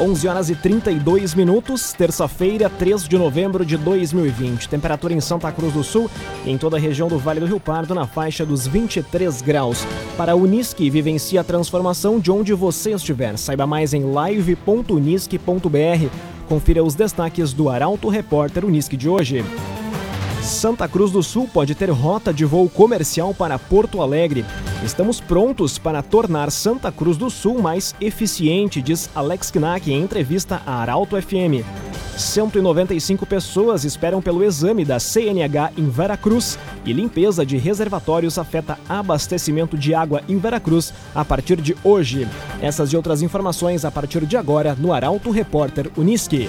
11 horas e 32 minutos, terça-feira, 3 de novembro de 2020. Temperatura em Santa Cruz do Sul e em toda a região do Vale do Rio Pardo na faixa dos 23 graus. Para a Unisque, vivencie a transformação de onde você estiver. Saiba mais em live.unisque.br. Confira os destaques do Arauto Repórter Unisque de hoje. Santa Cruz do Sul pode ter rota de voo comercial para Porto Alegre. Estamos prontos para tornar Santa Cruz do Sul mais eficiente, diz Alex Knack em entrevista à Arauto FM. 195 pessoas esperam pelo exame da CNH em Veracruz e limpeza de reservatórios afeta abastecimento de água em Veracruz a partir de hoje. Essas e outras informações a partir de agora no Arauto Repórter Uniski.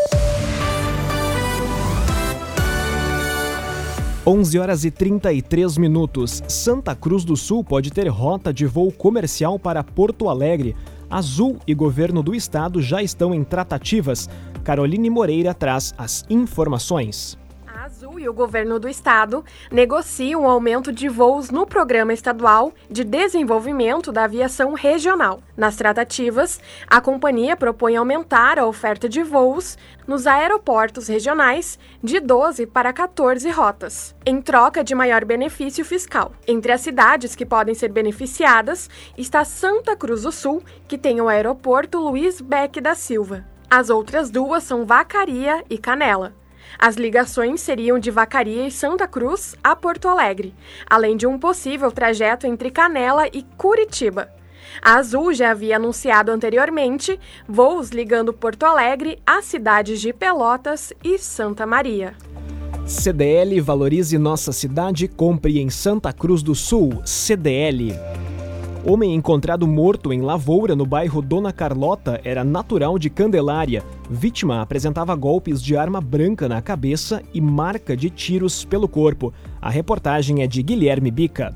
11 horas e 33 minutos. Santa Cruz do Sul pode ter rota de voo comercial para Porto Alegre. Azul e governo do estado já estão em tratativas. Caroline Moreira traz as informações e o governo do estado negociam um aumento de voos no Programa Estadual de Desenvolvimento da Aviação Regional. Nas tratativas, a companhia propõe aumentar a oferta de voos nos aeroportos regionais de 12 para 14 rotas, em troca de maior benefício fiscal. Entre as cidades que podem ser beneficiadas está Santa Cruz do Sul, que tem o aeroporto Luiz Beck da Silva. As outras duas são Vacaria e Canela. As ligações seriam de Vacaria e Santa Cruz a Porto Alegre, além de um possível trajeto entre Canela e Curitiba. A Azul já havia anunciado anteriormente voos ligando Porto Alegre às cidades de Pelotas e Santa Maria. CDL Valorize Nossa Cidade, compre em Santa Cruz do Sul. CDL. Homem encontrado morto em Lavoura, no bairro Dona Carlota, era natural de Candelária. Vítima apresentava golpes de arma branca na cabeça e marca de tiros pelo corpo. A reportagem é de Guilherme Bica.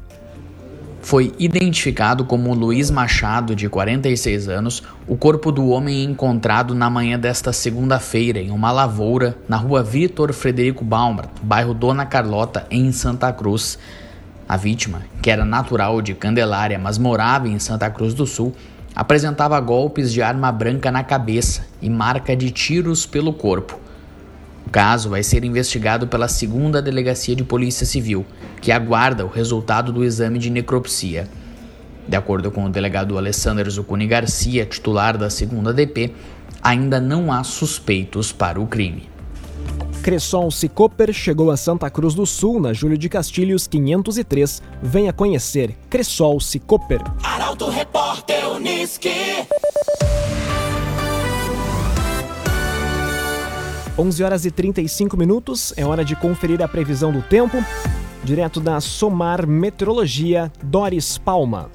Foi identificado como Luiz Machado, de 46 anos, o corpo do homem encontrado na manhã desta segunda-feira em uma lavoura na rua Vitor Frederico Baumart, bairro Dona Carlota, em Santa Cruz. A vítima, que era natural de Candelária, mas morava em Santa Cruz do Sul, apresentava golpes de arma branca na cabeça e marca de tiros pelo corpo. O caso vai ser investigado pela segunda Delegacia de Polícia Civil, que aguarda o resultado do exame de necropsia. De acordo com o delegado Alessandro Zucuni Garcia, titular da segunda DP, ainda não há suspeitos para o crime. Cressol Cicoper chegou a Santa Cruz do Sul na Júlio de Castilhos 503. Venha conhecer Cressol Cicoper. Arauto Repórter Uniski. 11 horas e 35 minutos. É hora de conferir a previsão do tempo. Direto da Somar Meteorologia, Doris Palma.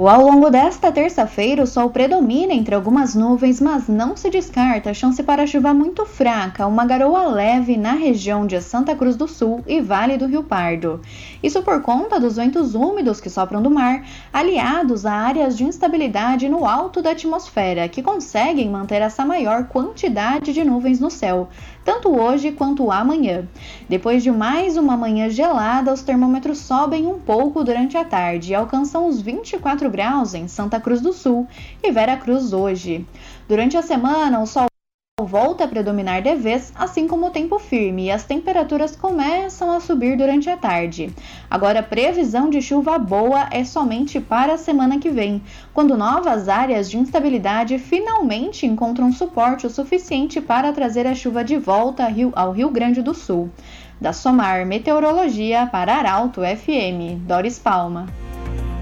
Ao longo desta terça-feira, o sol predomina entre algumas nuvens, mas não se descarta. A chance para chuva muito fraca, uma garoa leve na região de Santa Cruz do Sul e Vale do Rio Pardo. Isso por conta dos ventos úmidos que sopram do mar, aliados a áreas de instabilidade no alto da atmosfera, que conseguem manter essa maior quantidade de nuvens no céu, tanto hoje quanto amanhã. Depois de mais uma manhã gelada, os termômetros sobem um pouco durante a tarde e alcançam os 24 graus em Santa Cruz do Sul e Vera Cruz hoje. Durante a semana, o sol volta a predominar de vez, assim como o tempo firme, e as temperaturas começam a subir durante a tarde. Agora, a previsão de chuva boa é somente para a semana que vem, quando novas áreas de instabilidade finalmente encontram suporte o suficiente para trazer a chuva de volta ao Rio Grande do Sul. Da Somar Meteorologia para Arauto FM, Doris Palma.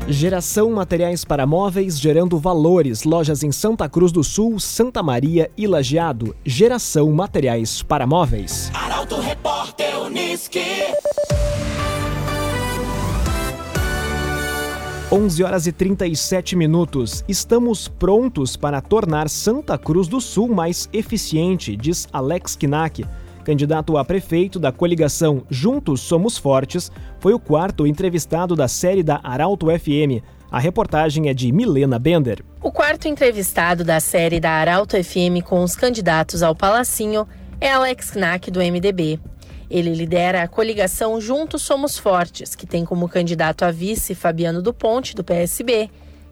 Geração Materiais para Móveis gerando valores. Lojas em Santa Cruz do Sul, Santa Maria e Lajeado. Geração Materiais para Móveis. Arauto Repórter Uniski. 11 horas e 37 minutos. Estamos prontos para tornar Santa Cruz do Sul mais eficiente, diz Alex Kinak. Candidato a prefeito da coligação Juntos Somos Fortes, foi o quarto entrevistado da série da Arauto FM. A reportagem é de Milena Bender. O quarto entrevistado da série da Arauto FM com os candidatos ao Palacinho é Alex Knack, do MDB. Ele lidera a coligação Juntos Somos Fortes, que tem como candidato a vice Fabiano do Ponte, do PSB,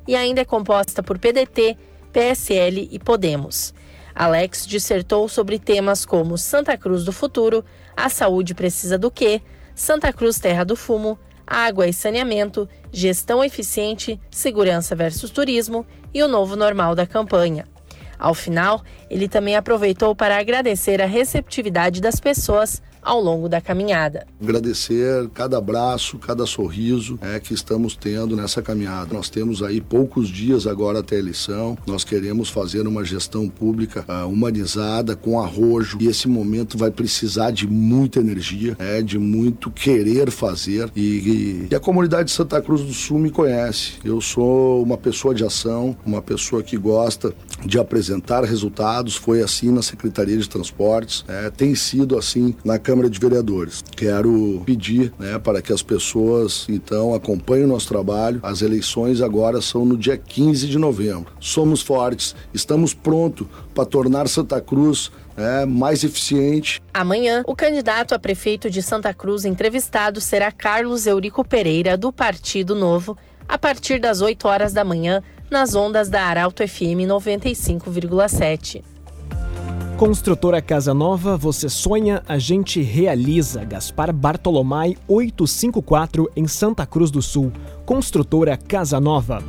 e ainda é composta por PDT, PSL e Podemos. Alex dissertou sobre temas como Santa Cruz do Futuro, A Saúde Precisa do Quê, Santa Cruz Terra do Fumo, Água e Saneamento, Gestão Eficiente, Segurança versus Turismo e o Novo Normal da campanha. Ao final, ele também aproveitou para agradecer a receptividade das pessoas ao longo da caminhada. Agradecer cada abraço, cada sorriso é, que estamos tendo nessa caminhada. Nós temos aí poucos dias agora até a eleição. Nós queremos fazer uma gestão pública uh, humanizada, com arrojo. E esse momento vai precisar de muita energia, é, de muito querer fazer. E, e, e a comunidade de Santa Cruz do Sul me conhece. Eu sou uma pessoa de ação, uma pessoa que gosta de apresentar resultados. Foi assim na Secretaria de Transportes, é, tem sido assim na Câmara Câmara de Vereadores. Quero pedir né, para que as pessoas então acompanhem o nosso trabalho. As eleições agora são no dia 15 de novembro. Somos fortes, estamos prontos para tornar Santa Cruz é, mais eficiente. Amanhã, o candidato a prefeito de Santa Cruz entrevistado será Carlos Eurico Pereira, do Partido Novo, a partir das 8 horas da manhã, nas ondas da Arauto FM 95,7. Construtora Casa Nova, você sonha, a gente realiza. Gaspar Bartolomai 854 em Santa Cruz do Sul. Construtora Casa Nova.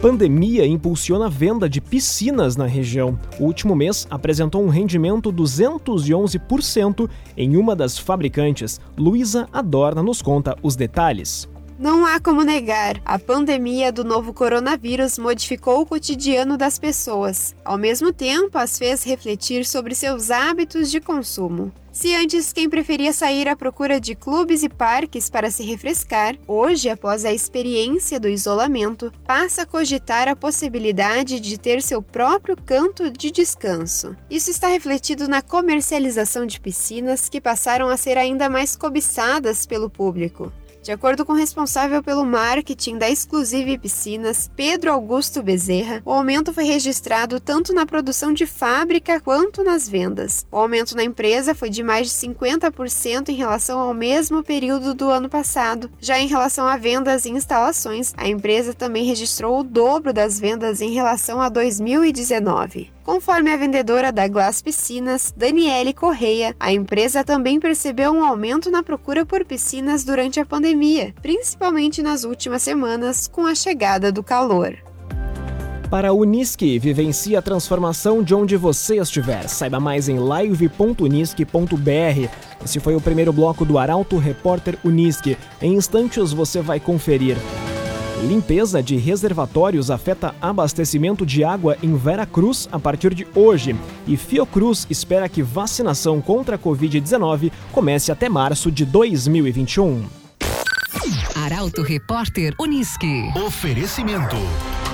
Pandemia impulsiona a venda de piscinas na região. O último mês apresentou um rendimento 211% em uma das fabricantes. Luísa Adorna nos conta os detalhes. Não há como negar, a pandemia do novo coronavírus modificou o cotidiano das pessoas. Ao mesmo tempo, as fez refletir sobre seus hábitos de consumo. Se antes quem preferia sair à procura de clubes e parques para se refrescar, hoje, após a experiência do isolamento, passa a cogitar a possibilidade de ter seu próprio canto de descanso. Isso está refletido na comercialização de piscinas que passaram a ser ainda mais cobiçadas pelo público. De acordo com o responsável pelo marketing da Exclusive Piscinas, Pedro Augusto Bezerra, o aumento foi registrado tanto na produção de fábrica quanto nas vendas. O aumento na empresa foi de mais de 50% em relação ao mesmo período do ano passado. Já em relação a vendas e instalações, a empresa também registrou o dobro das vendas em relação a 2019. Conforme a vendedora da Glass Piscinas, Daniele Correia, a empresa também percebeu um aumento na procura por piscinas durante a pandemia, principalmente nas últimas semanas com a chegada do calor. Para a Unisque, vivencie a transformação de onde você estiver. Saiba mais em live.unisque.br. Esse foi o primeiro bloco do Arauto Repórter Unisque. Em instantes você vai conferir. Limpeza de reservatórios afeta abastecimento de água em Vera Cruz a partir de hoje. E Fiocruz espera que vacinação contra a Covid-19 comece até março de 2021. Arauto Repórter Unisque. Oferecimento.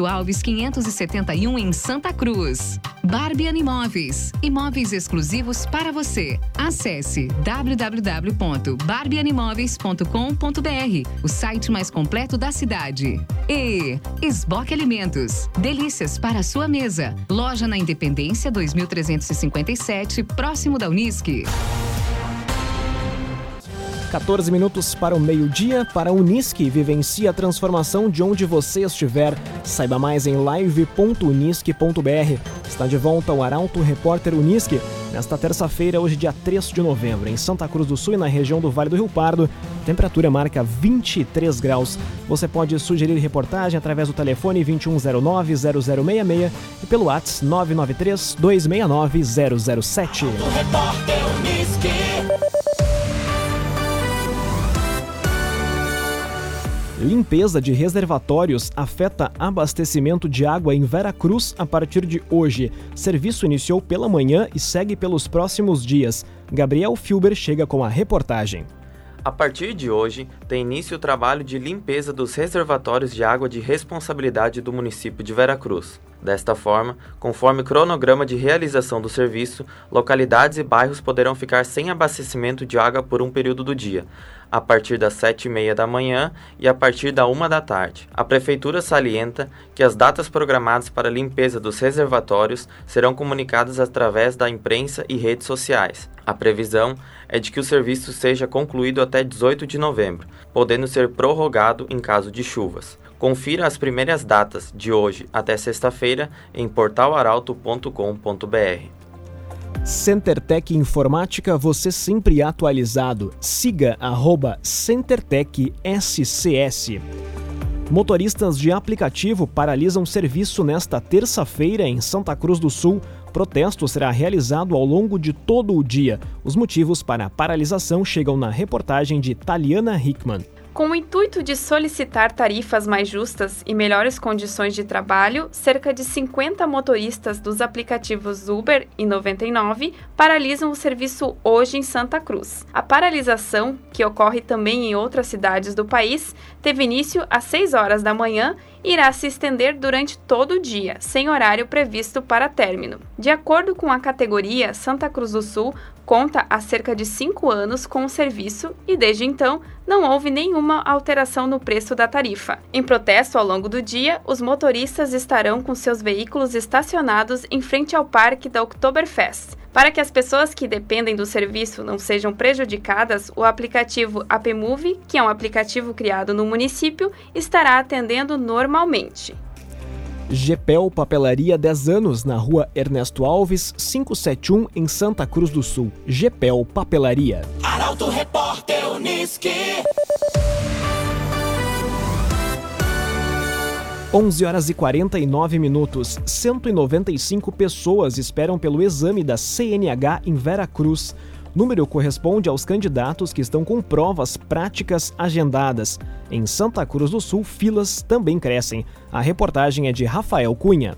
Ernesto Alves 571 em Santa Cruz. Barbian Imóveis. Imóveis exclusivos para você. Acesse www.barbianimoveis.com.br, o site mais completo da cidade. E Esboque Alimentos. Delícias para a sua mesa. Loja na Independência 2357, próximo da Unisque. 14 minutos para o meio-dia, para a Unisque, vivencie a transformação de onde você estiver. Saiba mais em live.unisque.br. Está de volta o Arauto Repórter Unisque, nesta terça-feira, hoje dia 3 de novembro, em Santa Cruz do Sul e na região do Vale do Rio Pardo. A temperatura marca 23 graus. Você pode sugerir reportagem através do telefone 2109-0066 e pelo WhatsApp 993-269-007. Limpeza de reservatórios afeta abastecimento de água em Veracruz a partir de hoje. Serviço iniciou pela manhã e segue pelos próximos dias. Gabriel Filber chega com a reportagem. A partir de hoje, tem início o trabalho de limpeza dos reservatórios de água de responsabilidade do município de Veracruz. Desta forma, conforme cronograma de realização do serviço, localidades e bairros poderão ficar sem abastecimento de água por um período do dia, a partir das 7h30 da manhã e a partir da 1 da tarde. A Prefeitura salienta que as datas programadas para limpeza dos reservatórios serão comunicadas através da imprensa e redes sociais. A previsão é de que o serviço seja concluído até 18 de novembro, podendo ser prorrogado em caso de chuvas. Confira as primeiras datas de hoje até sexta-feira em portalaralto.com.br. CenterTech Informática, você sempre atualizado. Siga arroba CenterTech SCS. Motoristas de aplicativo paralisam serviço nesta terça-feira em Santa Cruz do Sul. Protesto será realizado ao longo de todo o dia. Os motivos para a paralisação chegam na reportagem de Taliana Hickman. Com o intuito de solicitar tarifas mais justas e melhores condições de trabalho, cerca de 50 motoristas dos aplicativos Uber e 99 paralisam o serviço hoje em Santa Cruz. A paralisação, que ocorre também em outras cidades do país, teve início às 6 horas da manhã e irá se estender durante todo o dia, sem horário previsto para término. De acordo com a categoria, Santa Cruz do Sul conta há cerca de cinco anos com o serviço e, desde então, não houve nenhuma alteração no preço da tarifa. Em protesto ao longo do dia, os motoristas estarão com seus veículos estacionados em frente ao parque da Oktoberfest. Para que as pessoas que dependem do serviço não sejam prejudicadas, o aplicativo AppMove, que é um aplicativo criado no município, estará atendendo normalmente. Gepel Papelaria 10 anos, na rua Ernesto Alves, 571, em Santa Cruz do Sul. Gepel Papelaria. Arauto Repórter Uniski. 11 horas e 49 minutos. 195 pessoas esperam pelo exame da CNH em Vera Cruz. Número corresponde aos candidatos que estão com provas práticas agendadas. Em Santa Cruz do Sul, filas também crescem. A reportagem é de Rafael Cunha.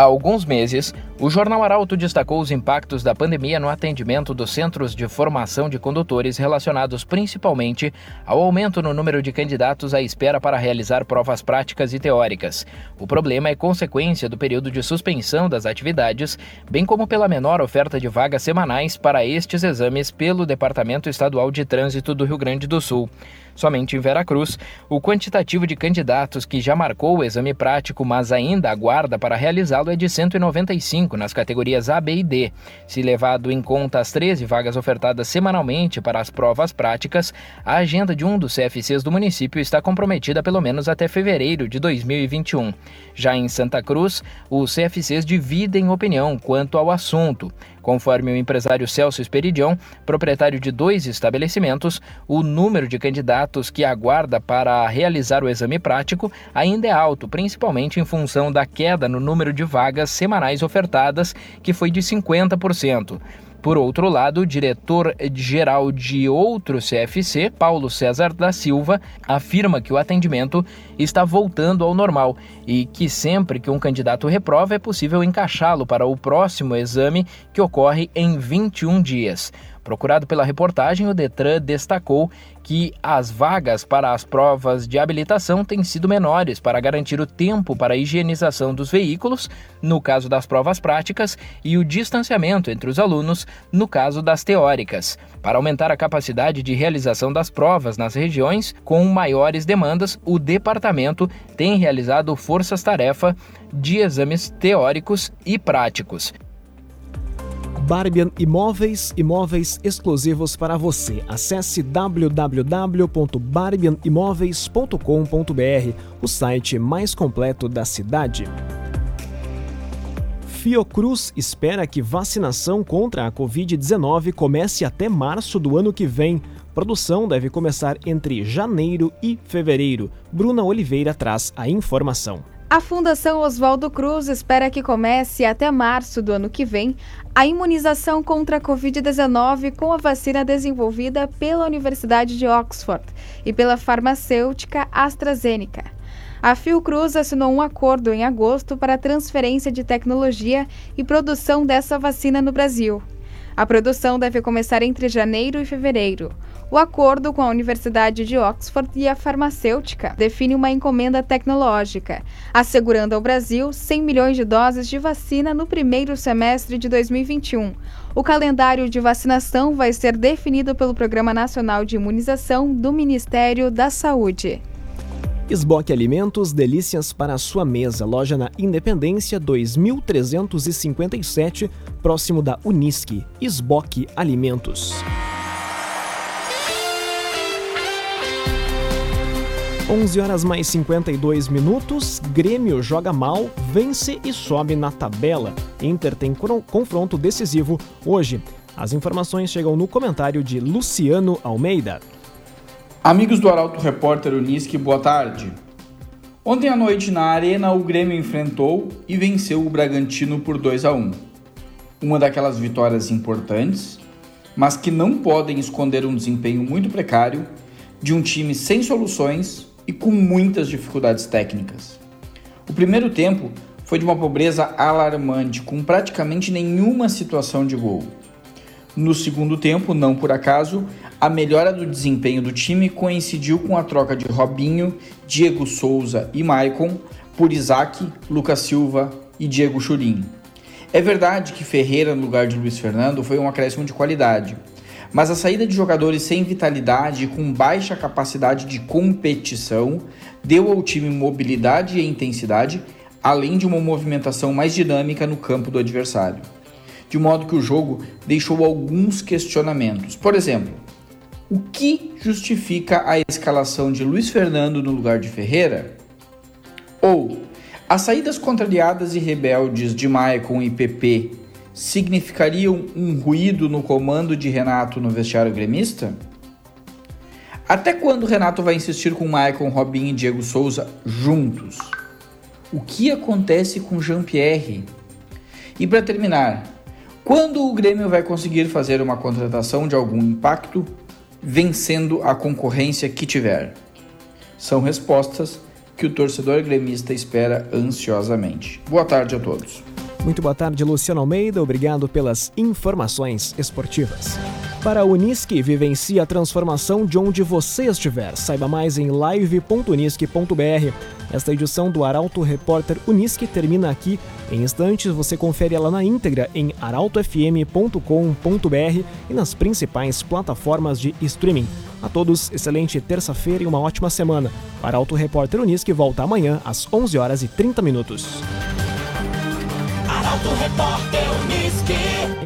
Há alguns meses, o Jornal Arauto destacou os impactos da pandemia no atendimento dos centros de formação de condutores relacionados principalmente ao aumento no número de candidatos à espera para realizar provas práticas e teóricas. O problema é consequência do período de suspensão das atividades, bem como pela menor oferta de vagas semanais para estes exames pelo Departamento Estadual de Trânsito do Rio Grande do Sul. Somente em Veracruz, o quantitativo de candidatos que já marcou o exame prático, mas ainda aguarda para realizá-lo, é de 195 nas categorias A, B e D. Se levado em conta as 13 vagas ofertadas semanalmente para as provas práticas, a agenda de um dos CFCs do município está comprometida pelo menos até fevereiro de 2021. Já em Santa Cruz, os CFCs dividem opinião quanto ao assunto. Conforme o empresário Celso Esperidion, proprietário de dois estabelecimentos, o número de candidatos que aguarda para realizar o exame prático ainda é alto, principalmente em função da queda no número de vagas semanais ofertadas, que foi de 50%. Por outro lado, o diretor-geral de outro CFC, Paulo César da Silva, afirma que o atendimento está voltando ao normal e que sempre que um candidato reprova é possível encaixá-lo para o próximo exame que ocorre em 21 dias. Procurado pela reportagem, o Detran destacou que as vagas para as provas de habilitação têm sido menores para garantir o tempo para a higienização dos veículos, no caso das provas práticas, e o distanciamento entre os alunos, no caso das teóricas. Para aumentar a capacidade de realização das provas nas regiões com maiores demandas, o departamento tem realizado forças-tarefa de exames teóricos e práticos. Barbian Imóveis, imóveis exclusivos para você. Acesse www.barbianimoveis.com.br, o site mais completo da cidade. Fiocruz espera que vacinação contra a Covid-19 comece até março do ano que vem. Produção deve começar entre janeiro e fevereiro. Bruna Oliveira traz a informação. A Fundação Oswaldo Cruz espera que comece até março do ano que vem a imunização contra a Covid-19 com a vacina desenvolvida pela Universidade de Oxford e pela farmacêutica AstraZeneca. A Fiocruz assinou um acordo em agosto para a transferência de tecnologia e produção dessa vacina no Brasil. A produção deve começar entre janeiro e fevereiro. O acordo com a Universidade de Oxford e a farmacêutica define uma encomenda tecnológica, assegurando ao Brasil 100 milhões de doses de vacina no primeiro semestre de 2021. O calendário de vacinação vai ser definido pelo Programa Nacional de Imunização do Ministério da Saúde. Esboque Alimentos, delícias para a sua mesa. Loja na Independência 2357, próximo da Unisque. Esboque Alimentos. 11 horas mais 52 minutos. Grêmio joga mal, vence e sobe na tabela. Inter tem confronto decisivo hoje. As informações chegam no comentário de Luciano Almeida. Amigos do Arauto Repórter Unisque, boa tarde. Ontem à noite na Arena, o Grêmio enfrentou e venceu o Bragantino por 2 a 1. Uma daquelas vitórias importantes, mas que não podem esconder um desempenho muito precário de um time sem soluções e com muitas dificuldades técnicas. O primeiro tempo foi de uma pobreza alarmante, com praticamente nenhuma situação de gol. No segundo tempo, não por acaso, a melhora do desempenho do time coincidiu com a troca de Robinho, Diego Souza e Maicon por Isaac, Lucas Silva e Diego Churin. É verdade que Ferreira no lugar de Luiz Fernando foi um acréscimo de qualidade, mas a saída de jogadores sem vitalidade e com baixa capacidade de competição deu ao time mobilidade e intensidade, além de uma movimentação mais dinâmica no campo do adversário. De modo que o jogo deixou alguns questionamentos. Por exemplo, o que justifica a escalação de Luiz Fernando no lugar de Ferreira? Ou as saídas contrariadas e rebeldes de Maicon e PP significariam um ruído no comando de Renato no vestiário gremista? Até quando Renato vai insistir com Maicon, Robinho e Diego Souza juntos? O que acontece com Jean-Pierre? E para terminar, quando o Grêmio vai conseguir fazer uma contratação de algum impacto, vencendo a concorrência que tiver? São respostas que o torcedor gremista espera ansiosamente. Boa tarde a todos. Muito boa tarde, Luciano Almeida. Obrigado pelas informações esportivas. Para a Unisque, vivencie a transformação de onde você estiver. Saiba mais em live.unisque.br. Esta edição do Arauto Repórter Unisque termina aqui. Em instantes, você confere ela na íntegra em arautofm.com.br e nas principais plataformas de streaming. A todos, excelente terça-feira e uma ótima semana. O Arauto Repórter Unisque volta amanhã às 11 horas e 30 minutos. Arauto Repórter Unisque.